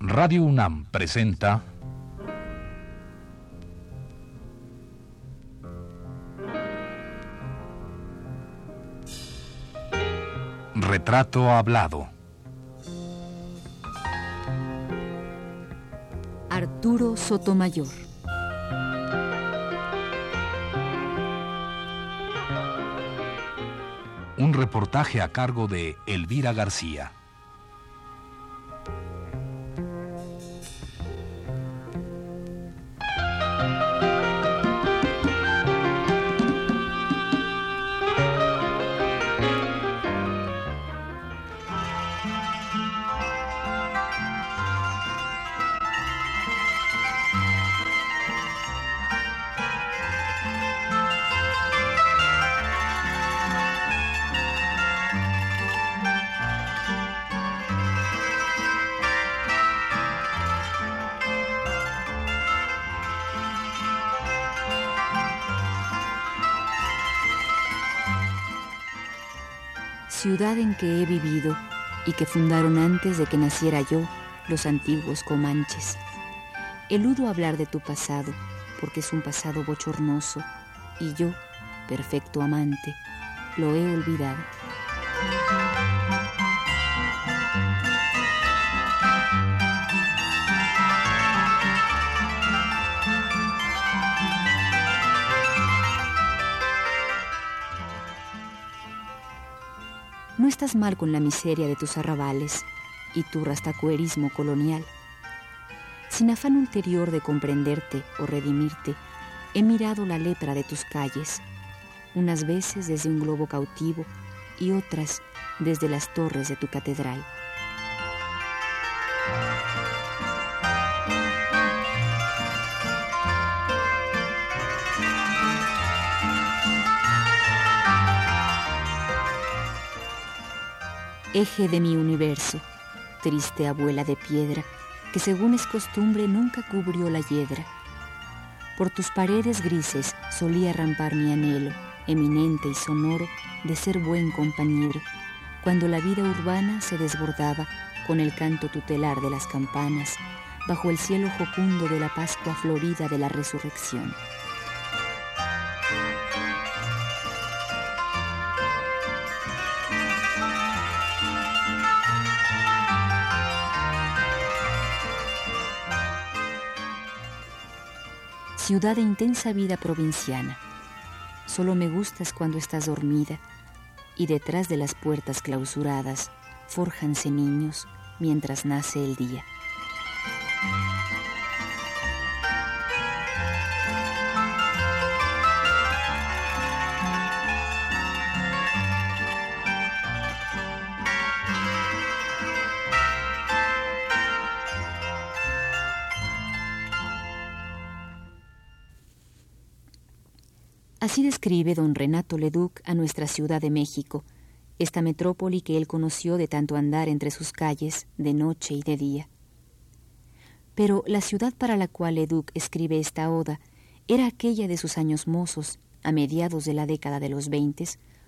Radio UNAM presenta Retrato Hablado. Arturo Sotomayor. Un reportaje a cargo de Elvira García. Ciudad en que he vivido y que fundaron antes de que naciera yo los antiguos comanches. Eludo hablar de tu pasado, porque es un pasado bochornoso, y yo, perfecto amante, lo he olvidado. Estás mal con la miseria de tus arrabales y tu rastacuerismo colonial. Sin afán ulterior de comprenderte o redimirte, he mirado la lepra de tus calles, unas veces desde un globo cautivo y otras desde las torres de tu catedral. Eje de mi universo, triste abuela de piedra, que según es costumbre nunca cubrió la hiedra. Por tus paredes grises solía rampar mi anhelo, eminente y sonoro, de ser buen compañero, cuando la vida urbana se desbordaba con el canto tutelar de las campanas, bajo el cielo jocundo de la Pascua florida de la resurrección. Ciudad de intensa vida provinciana. Solo me gustas cuando estás dormida y detrás de las puertas clausuradas forjanse niños mientras nace el día. Así describe don Renato Leduc a nuestra Ciudad de México, esta metrópoli que él conoció de tanto andar entre sus calles de noche y de día. Pero la ciudad para la cual Leduc escribe esta oda era aquella de sus años mozos, a mediados de la década de los veinte,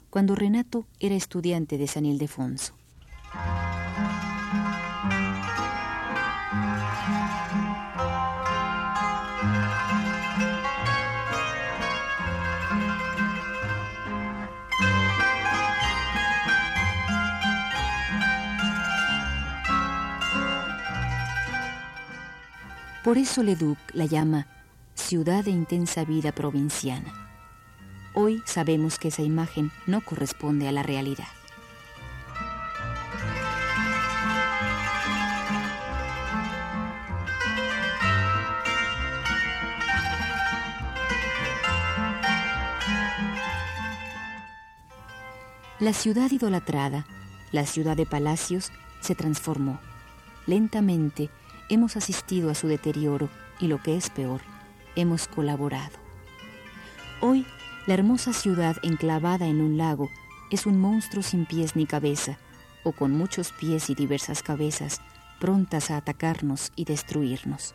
cuando Renato era estudiante de San Ildefonso. Por eso Leduc la llama ciudad de intensa vida provinciana. Hoy sabemos que esa imagen no corresponde a la realidad. La ciudad idolatrada, la ciudad de palacios, se transformó. Lentamente, hemos asistido a su deterioro y lo que es peor, hemos colaborado. Hoy, la hermosa ciudad enclavada en un lago es un monstruo sin pies ni cabeza, o con muchos pies y diversas cabezas, prontas a atacarnos y destruirnos.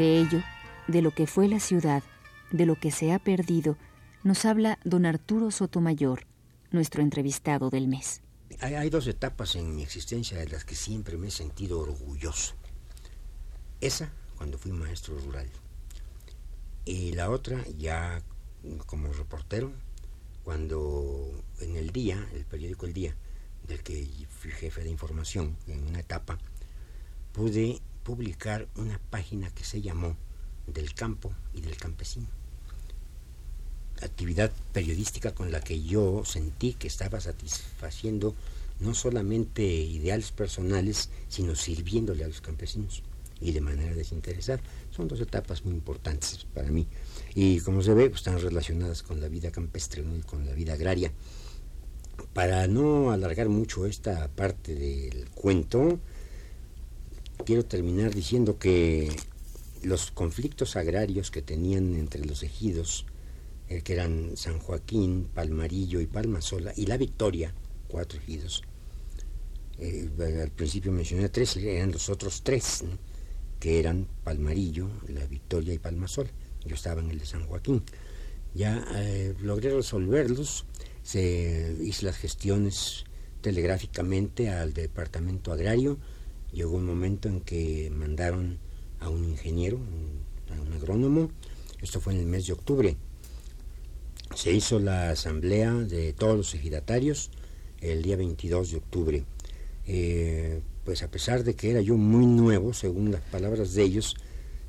De ello, de lo que fue la ciudad, de lo que se ha perdido, nos habla don Arturo Sotomayor, nuestro entrevistado del mes. Hay, dos etapas en mi existencia de las que siempre me he sentido orgulloso. Esa, cuando fui maestro rural. Y la otra, ya como reportero, cuando en el día, el periódico El Día, del que fui jefe de información en una etapa, pude publicar una página que se llamó Del campo y del campesino. Actividad periodística con la que yo sentí que estaba satisfaciendo no solamente ideales personales, sino sirviéndole a los campesinos y de manera desinteresada. Son dos etapas muy importantes para mí. Y como se ve, pues, están relacionadas con la vida campestre y con la vida agraria. Para no alargar mucho esta parte del cuento, quiero terminar diciendo que los conflictos agrarios que tenían entre los ejidos, eh, que eran San Joaquín, Palmarillo y Palmasola, y La Victoria, cuatro ejidos, eh, al principio mencioné tres, eran los otros tres, que eran Palmarillo, La Victoria y Palmasola. Yo estaba en el de San Joaquín. Ya eh, logré resolverlos, se hice las gestiones telegráficamente al departamento agrario. Llegó un momento en que mandaron a un ingeniero, a un agrónomo. Esto fue en el mes de octubre. Se hizo la asamblea de todos los ejidatarios el día 22 de octubre. Eh, pues a pesar de que era yo muy nuevo, según las palabras de ellos,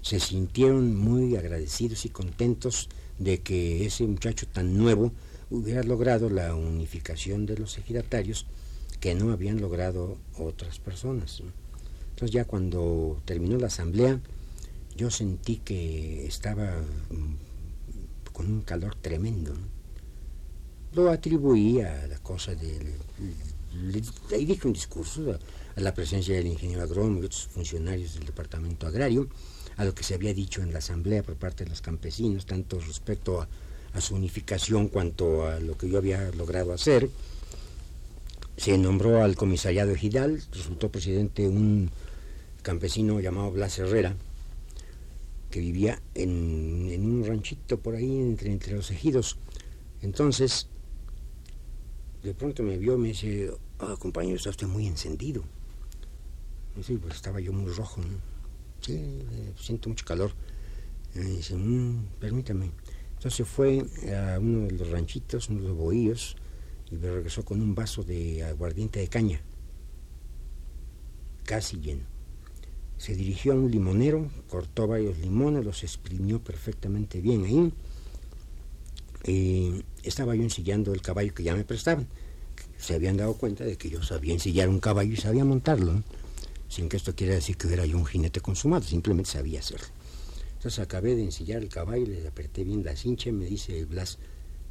se sintieron muy agradecidos y contentos de que ese muchacho tan nuevo hubiera logrado la unificación de los ejidatarios que no habían logrado otras personas. Entonces ya cuando terminó la asamblea, yo sentí que estaba mm, con un calor tremendo. Lo atribuí a la cosa del... Ahí dije un discurso a, la presencia del ingeniero agrónomo y otros funcionarios del departamento agrario, a lo que se había dicho en la asamblea por parte de los campesinos, tanto respecto a, su unificación cuanto a lo que yo había logrado hacer. Se nombró al comisariado ejidal, resultó presidente un campesino llamado Blas Herrera, que vivía en, un ranchito por ahí entre, los ejidos. Entonces, de pronto me vio y me dice, oh, compañero, está usted muy encendido. Y sí, pues estaba yo muy rojo, ¿no? sí, eh, siento mucho calor. Y dice, mm, permítame. Entonces fue a uno de los ranchitos, uno de los bohíos, y me regresó con un vaso de aguardiente de caña, casi lleno. Se dirigió a un limonero, cortó varios limones, los exprimió perfectamente bien ahí. Y estaba yo ensillando el caballo que ya me prestaban. Se habían dado cuenta de que yo sabía ensillar un caballo y sabía montarlo sin que esto quiera decir que era yo un jinete consumado, simplemente sabía hacerlo. Entonces acabé de ensillar el caballo, le apreté bien la cincha y me dice Blas,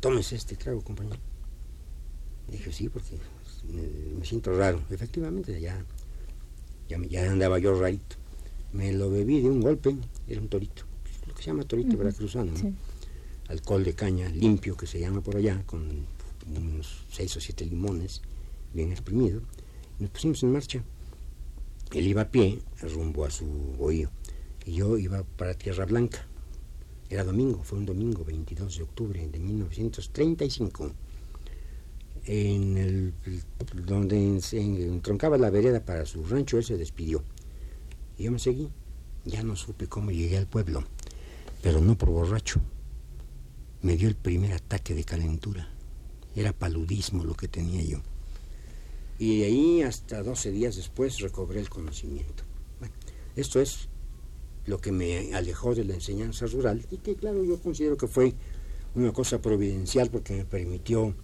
tómese este trago, compañero. Dije, sí, porque me, siento raro. Efectivamente, ya, ya, andaba yo rarito. Me lo bebí de un golpe, era un torito, lo que se llama torito veracruzano, alcohol de caña limpio que se llama por allá, con unos seis o siete limones bien exprimidos. Nos pusimos en marcha. Él iba a pie rumbo a su bohío y yo iba para Tierra Blanca. Era domingo, fue un domingo 22 de octubre de 1935. En el, donde se entroncaba la vereda para su rancho, él se despidió. Y yo me seguí. Ya no supe cómo llegué al pueblo, pero no por borracho. Me dio el primer ataque de calentura. Era paludismo lo que tenía yo. Y de ahí hasta 12 días después recobré el conocimiento. Bueno, esto es lo que me alejó de la enseñanza rural y que claro yo considero que fue una cosa providencial porque me permitió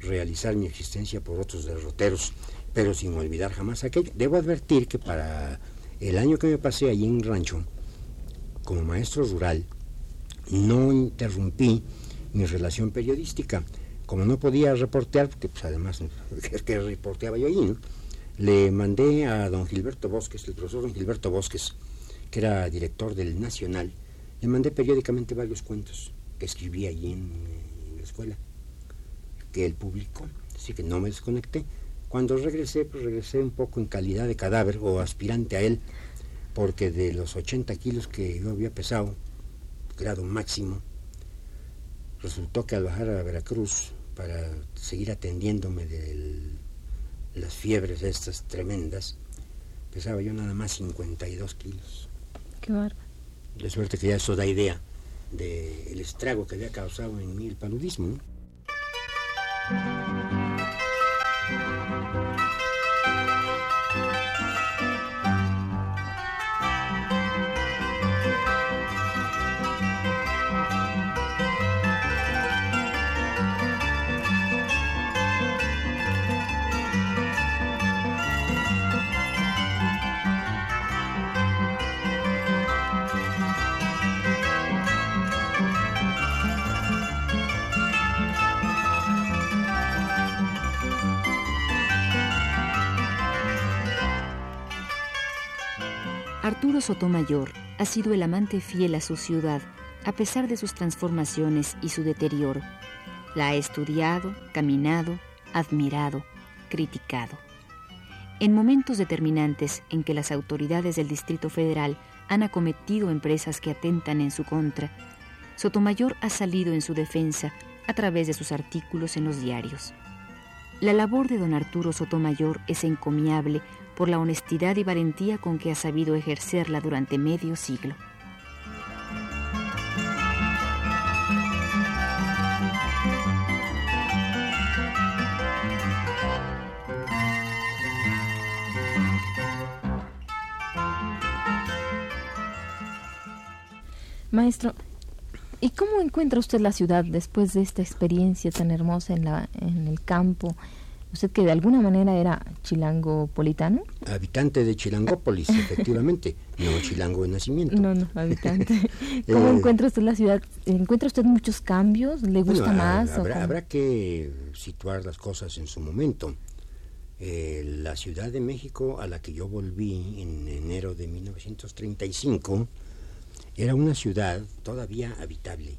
realizar mi existencia por otros derroteros, pero sin olvidar jamás aquello. Debo advertir que para el año que me pasé allí en rancho, como maestro rural, no interrumpí mi relación periodística. Como no podía reportear, porque pues además es que reporteaba yo allí, le mandé a don Gilberto Bosques, el profesor don Gilberto Bosques, que era director del Nacional, le mandé periódicamente varios cuentos que escribía allí en, la escuela, que él publicó, así que no me desconecté. Cuando regresé, pues regresé un poco en calidad de cadáver o aspirante a él, porque de los 80 kilos que yo había pesado, grado máximo, resultó que al bajar a Veracruz para seguir atendiéndome de las fiebres estas tremendas, pesaba yo nada más 52 kilos. Qué bárbaro. De suerte que ya eso da idea del estrago que había causado en mí el paludismo. Música Arturo Sotomayor ha sido el amante fiel a su ciudad, a pesar de sus transformaciones y su deterioro. La ha estudiado, caminado, admirado, criticado. En momentos determinantes en que las autoridades del Distrito Federal han acometido empresas que atentan en su contra, Sotomayor ha salido en su defensa a través de sus artículos en los diarios. La labor de don Arturo Sotomayor es encomiable por la honestidad y valentía con que ha sabido ejercerla durante medio siglo. Maestro, ¿y cómo encuentra usted la ciudad después de esta experiencia tan hermosa en, la, en el campo? ¿Usted que de alguna manera era chilangopolitano? Habitante de Chilangópolis, efectivamente, no chilango de nacimiento. No, no, habitante. ¿Cómo eh, encuentra usted la ciudad? ¿Encuentra usted muchos cambios? ¿Le gusta más? Habrá, habrá, que situar las cosas en su momento. Eh, la Ciudad de México, a la que yo volví en enero de 1935, era una ciudad todavía habitable.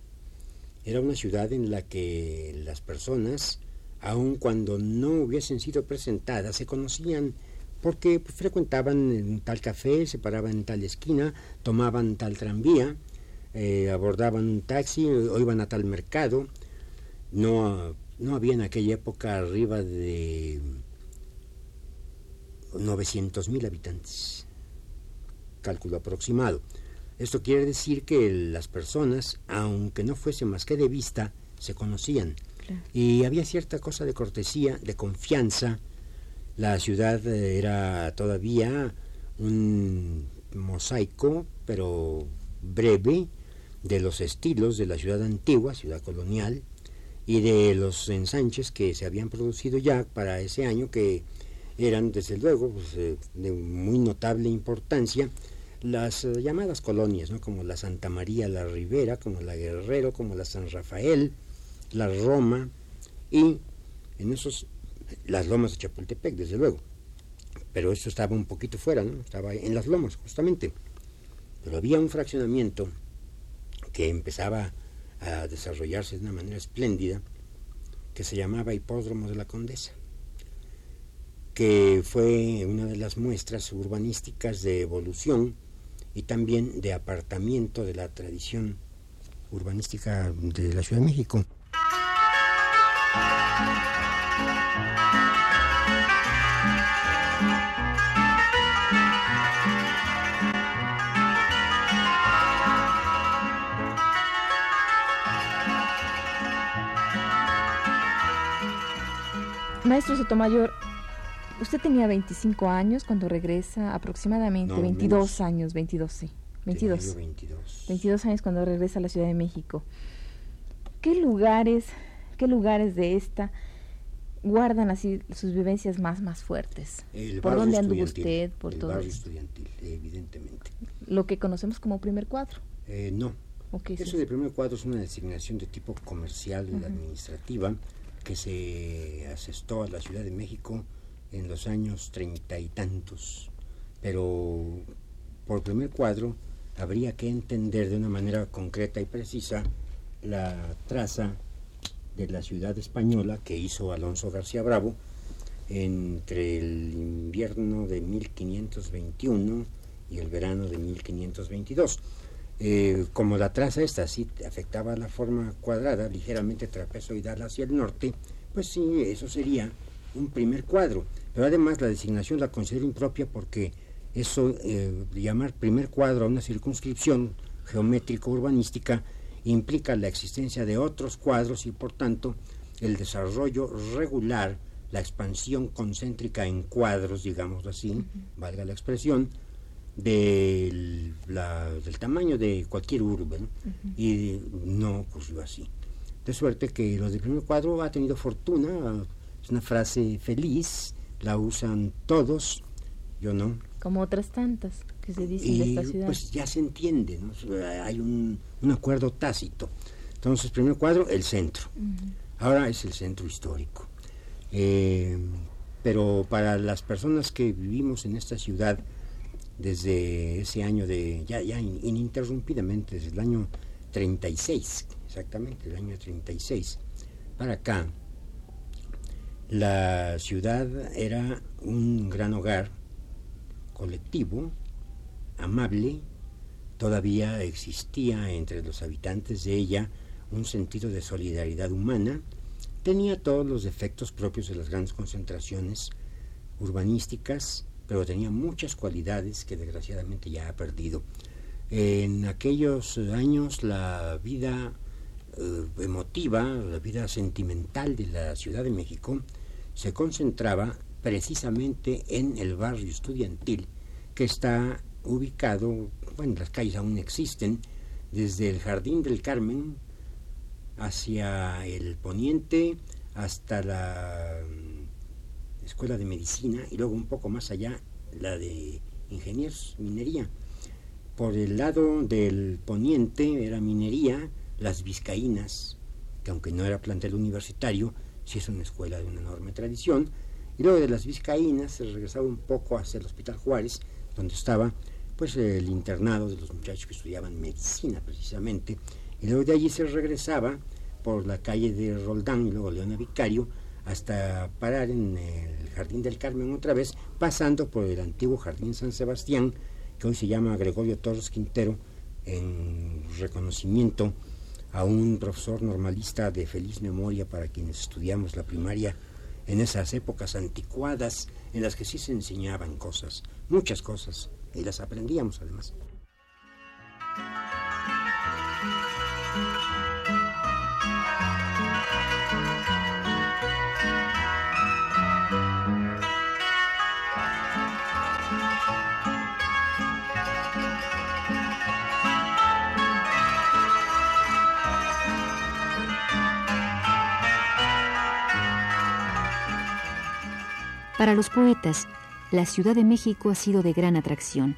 Era una ciudad en la que las personas aun cuando no hubiesen sido presentadas, se conocían porque frecuentaban en tal café, se paraban en tal esquina, tomaban tal tranvía, eh, abordaban un taxi o iban a tal mercado. No, no había en aquella época arriba de 900 mil habitantes, cálculo aproximado. Esto quiere decir que las personas, aunque no fuese más que de vista, se conocían. Y había cierta cosa de cortesía, de confianza. La ciudad eh, era todavía un mosaico, pero breve, de los estilos de la ciudad antigua, ciudad colonial, y de los ensanches que se habían producido ya para ese año, que eran desde luego pues, eh, de muy notable importancia, las eh, llamadas colonias, ¿no? como la Santa María la Ribera, como la Guerrero, como la San Rafael, la Roma y en esos, las lomas de Chapultepec, desde luego. Pero esto estaba un poquito fuera, ¿no? Estaba en las lomas, justamente. Pero había un fraccionamiento que empezaba a desarrollarse de una manera espléndida, que se llamaba Hipódromo de la Condesa, que fue una de las muestras urbanísticas de evolución y también de apartamiento de la tradición urbanística de la Ciudad de México. Maestro Sotomayor, usted tenía 25 años cuando regresa, aproximadamente 22 años, 22, sí. 22. 22. 22 años cuando regresa a la Ciudad de México. ¿Qué lugares ¿Qué lugares de esta guardan así sus vivencias más más fuertes? ¿Por dónde anduvo usted? Por el todo barrio estudiantil, evidentemente. Lo que conocemos como primer cuadro. Eh, no. eso de primer cuadro es una designación de tipo comercial y administrativa que se asestó a la Ciudad de México en los años treinta y tantos. Pero por primer cuadro habría que entender de una manera concreta y precisa la traza de la ciudad española que hizo Alonso García Bravo entre el invierno de 1521 y el verano de 1522. Eh, como la traza esta sí afectaba la forma cuadrada, ligeramente trapezoidal hacia el norte, pues sí, eso sería un primer cuadro. Pero además la designación la considero impropia porque eso, eh, llamar primer cuadro a una circunscripción geométrico-urbanística, implica la existencia de otros cuadros y por tanto el desarrollo regular, la expansión concéntrica en cuadros, digamos así, valga la expresión, del, del tamaño de cualquier urbe, y no ocurrió así. De suerte que los del primer cuadro ha tenido fortuna, es una frase feliz, la usan todos, yo no. Como otras tantas que se dicen de esta ciudad. Pues ya se entiende, hay un, un, acuerdo tácito. Entonces, primer cuadro, el centro. Ahora es el centro histórico. Eh, pero para las personas que vivimos en esta ciudad desde ese año de, ya, ya ininterrumpidamente, desde el año 36, exactamente, el año 36, para acá, la ciudad era un gran hogar colectivo, amable, todavía existía entre los habitantes de ella un sentido de solidaridad humana, tenía todos los defectos propios de las grandes concentraciones urbanísticas, pero tenía muchas cualidades que desgraciadamente ya ha perdido. En aquellos años la vida eh, emotiva, la vida sentimental de la Ciudad de México se concentraba precisamente en el barrio estudiantil que está ubicado, bueno, las calles aún existen, desde el Jardín del Carmen hacia el poniente hasta la mm, Escuela de Medicina y luego un poco más allá la de Ingenieros, Minería. Por el lado del poniente era minería, las Vizcaínas, que aunque no era plantel universitario, sí es una escuela de una enorme tradición, y luego de las Vizcaínas se regresaba un poco hacia el Hospital Juárez, donde estaba pues el internado de los muchachos que estudiaban medicina precisamente, y luego de allí se regresaba por la calle de Roldán y luego Leona Vicario hasta parar en el Jardín del Carmen otra vez, pasando por el antiguo Jardín San Sebastián, que hoy se llama Gregorio Torres Quintero, en reconocimiento a un profesor normalista de feliz memoria para quienes estudiamos la primaria en esas épocas anticuadas en las que sí se enseñaban cosas, muchas cosas, y las aprendíamos además. Para los poetas, la Ciudad de México ha sido de gran atracción.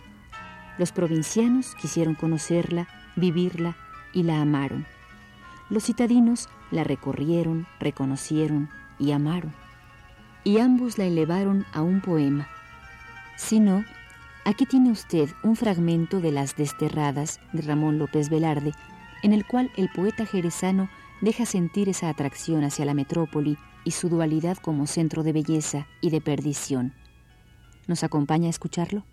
Los provincianos quisieron conocerla, vivirla y la amaron. Los citadinos la recorrieron, reconocieron y amaron. Y ambos la elevaron a un poema. Si no, aquí tiene usted un fragmento de Las Desterradas de Ramón López Velarde, en el cual el poeta jerezano deja sentir esa atracción hacia la metrópoli y su dualidad como centro de belleza y de perdición. ¿Nos acompaña a escucharlo?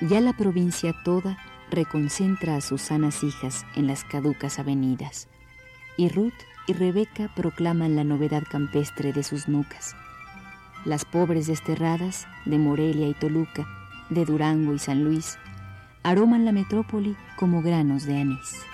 Ya la provincia toda reconcentra a sus sanas hijas en las caducas avenidas, y Ruth y Rebeca proclaman la novedad campestre de sus nucas. Las pobres desterradas de Morelia y Toluca, de Durango y San Luis, aroman la metrópoli como granos de anís.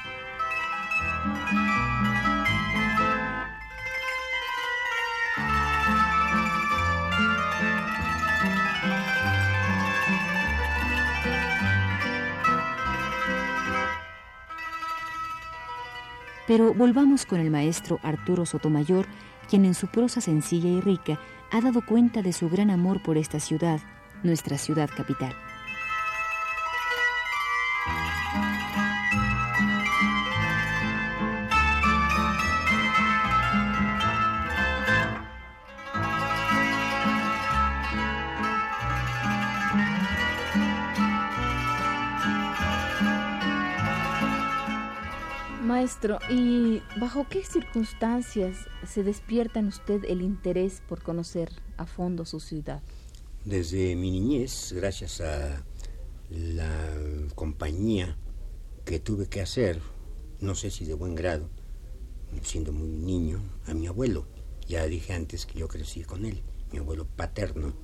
Pero volvamos con el maestro Arturo Sotomayor, quien en su prosa sencilla y rica ha dado cuenta de su gran amor por esta ciudad, nuestra ciudad capital. Maestro, ¿y bajo qué circunstancias se despierta en usted el interés por conocer a fondo su ciudad? Desde mi niñez, gracias a la compañía que tuve que hacer, no sé si de buen grado, siendo muy niño, a mi abuelo. Ya dije antes que yo crecí con él, mi abuelo paterno.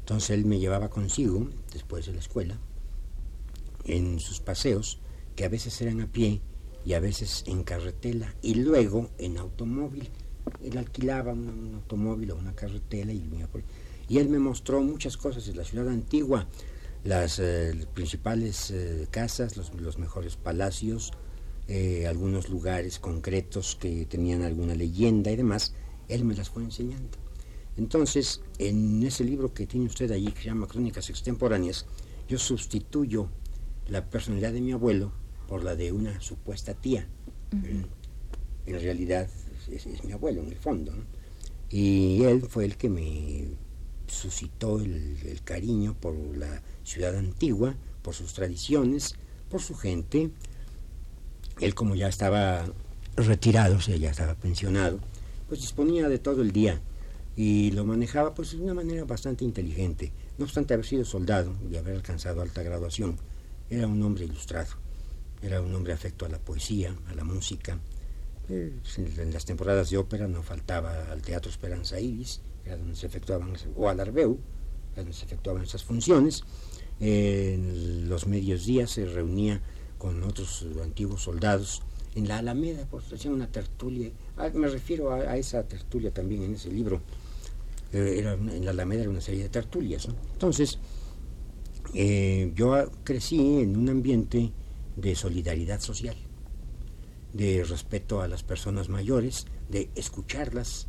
Entonces él me llevaba consigo, después de la escuela, en sus paseos, que a veces eran a pie y a veces en carretela y luego en automóvil. Él alquilaba un, automóvil o una carretela y, y él me mostró muchas cosas de la ciudad antigua, las eh, principales eh, casas, los, mejores palacios, eh, algunos lugares concretos que tenían alguna leyenda y demás, él me las fue enseñando. Entonces, en ese libro que tiene usted allí, que se llama Crónicas Extemporáneas, yo sustituyo la personalidad de mi abuelo por la de una supuesta tía. En realidad es, mi abuelo, en el fondo. Y él fue el que me suscitó el, cariño por la ciudad antigua, por sus tradiciones, por su gente. Él como ya estaba retirado, o sea, ya estaba pensionado, pues disponía de todo el día y lo manejaba pues de una manera bastante inteligente. No obstante haber sido soldado y haber alcanzado alta graduación, era un hombre ilustrado. Era un hombre afecto a la poesía, a la música. Eh, en las temporadas de ópera no faltaba al Teatro Esperanza Iris, era donde se efectuaban, o al Arbeu, donde se efectuaban esas funciones. en los medios días se reunía con otros antiguos soldados en la Alameda, pues hacían una tertulia. Ah, me refiero a, esa tertulia también en ese libro. Eh, era, en la Alameda era una serie de tertulias. Entonces, eh, yo crecí en un ambiente de solidaridad social, de respeto a las personas mayores, de escucharlas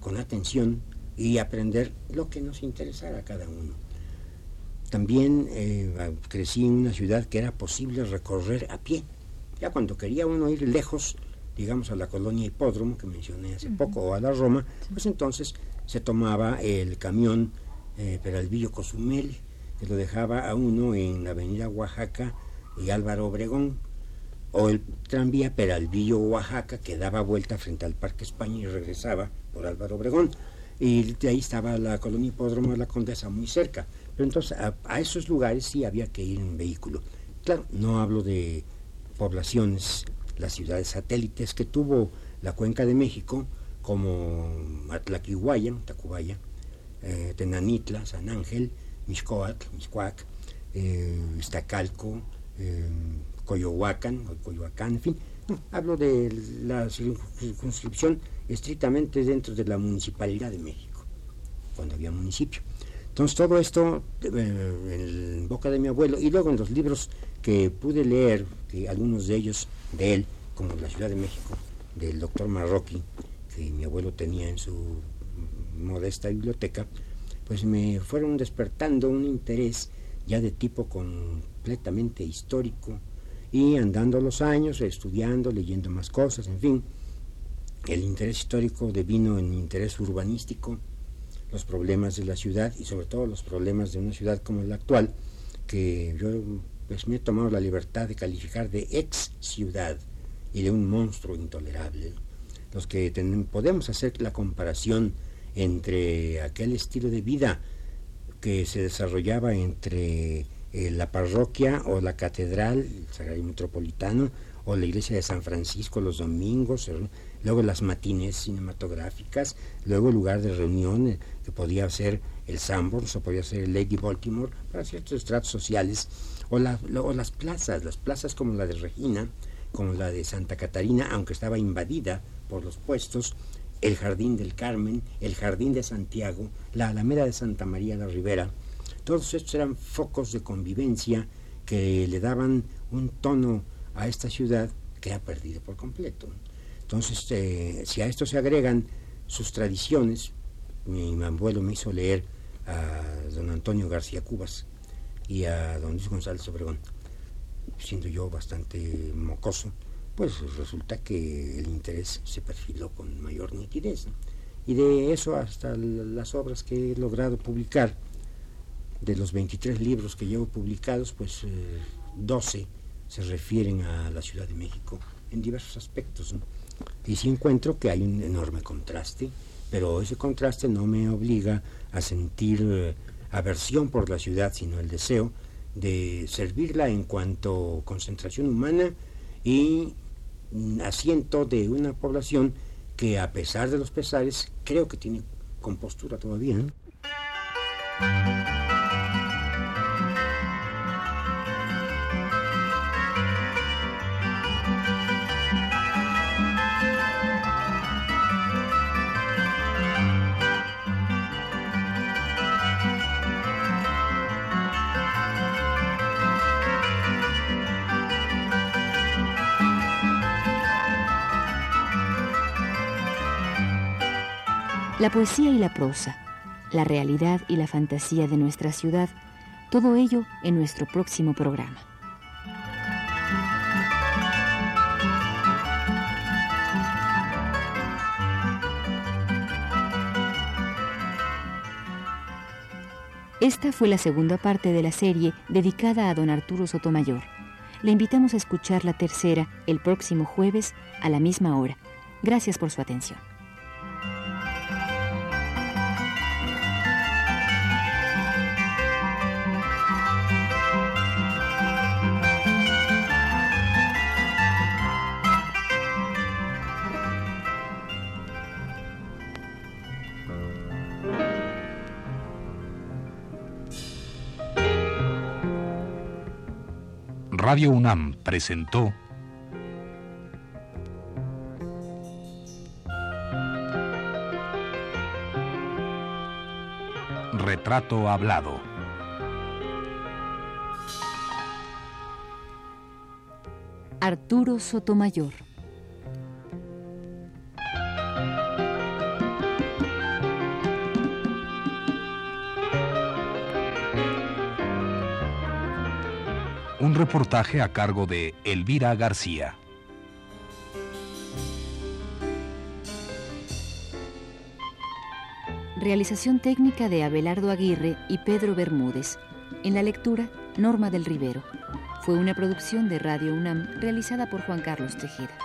con atención y aprender lo que nos interesara a cada uno. También eh, crecí en una ciudad que era posible recorrer a pie. Ya cuando quería uno ir lejos, digamos a la colonia Hipódromo que mencioné hace poco, o a la Roma, pues entonces se tomaba el camión eh, Peralvillo Cozumel, que lo dejaba a uno en la avenida Oaxaca y Álvaro Obregón, o el tranvía Peralvillo, Oaxaca, que daba vuelta frente al Parque España y regresaba por Álvaro Obregón. Y de ahí estaba la colonia hipódromo de la Condesa muy cerca. Pero entonces a, esos lugares sí había que ir en vehículo. Claro, no hablo de poblaciones, las ciudades satélites que tuvo la Cuenca de México, como Atlaquihuaya, Tacubaya, eh, Tenanitla, San Ángel, Mixcoatl, Mixcoac, eh, Iztacalco, eh, Coyohuacán, Coyoacán, en fin. hablo de la circunscripción estrictamente dentro de la Municipalidad de México, cuando había municipio. Entonces todo esto eh, en boca de mi abuelo y luego en los libros que pude leer, que algunos de ellos de él, como La Ciudad de México, del doctor Marroquí, que mi abuelo tenía en su modesta biblioteca, pues me fueron despertando un interés ya de tipo completamente histórico, y andando los años, estudiando, leyendo más cosas, en fin, el interés histórico devino en interés urbanístico, los problemas de la ciudad y sobre todo los problemas de una ciudad como la actual, que yo pues, me he tomado la libertad de calificar de ex ciudad y de un monstruo intolerable. Los que podemos hacer la comparación entre aquel estilo de vida que se desarrollaba entre eh, la parroquia o la catedral, el Sagrario Metropolitano, o la iglesia de San Francisco los domingos, luego las matines cinematográficas, luego el lugar de reunión eh, que podía ser el Sanborns o podía ser el Lady Baltimore para ciertos estratos sociales, o, o las plazas, las plazas como la de Regina, como la de Santa Catarina, aunque estaba invadida por los puestos, el Jardín del Carmen, el Jardín de Santiago, la Alameda de Santa María de Rivera. Todos estos eran focos de convivencia que le daban un tono a esta ciudad que ha perdido por completo. Entonces, eh, si a esto se agregan sus tradiciones, mi abuelo me hizo leer a don Antonio García Cubas y a don Luis González Obregón, siendo yo bastante mocoso, pues resulta que el interés se perfiló con mayor nitidez. Y de eso hasta las obras que he logrado publicar, de los 23 libros que llevo publicados, pues 12 eh, se refieren a la Ciudad de México en diversos aspectos. Y sí encuentro que hay un enorme contraste, pero ese contraste no me obliga a sentir eh, aversión por la ciudad, sino el deseo de servirla en cuanto concentración humana y asiento de una población que a pesar de los pesares creo que tiene compostura todavía. La poesía y la prosa, la realidad y la fantasía de nuestra ciudad, todo ello en nuestro próximo programa. Esta fue la segunda parte de la serie dedicada a don Arturo Sotomayor. Le invitamos a escuchar la tercera el próximo jueves a la misma hora. Gracias por su atención. Radio UNAM presentó Retrato Hablado. Arturo Sotomayor. Un reportaje a cargo de Elvira García. Realización técnica de Abelardo Aguirre y Pedro Bermúdez. En la lectura, Norma del Rivero. Fue una producción de Radio UNAM realizada por Juan Carlos Tejeda.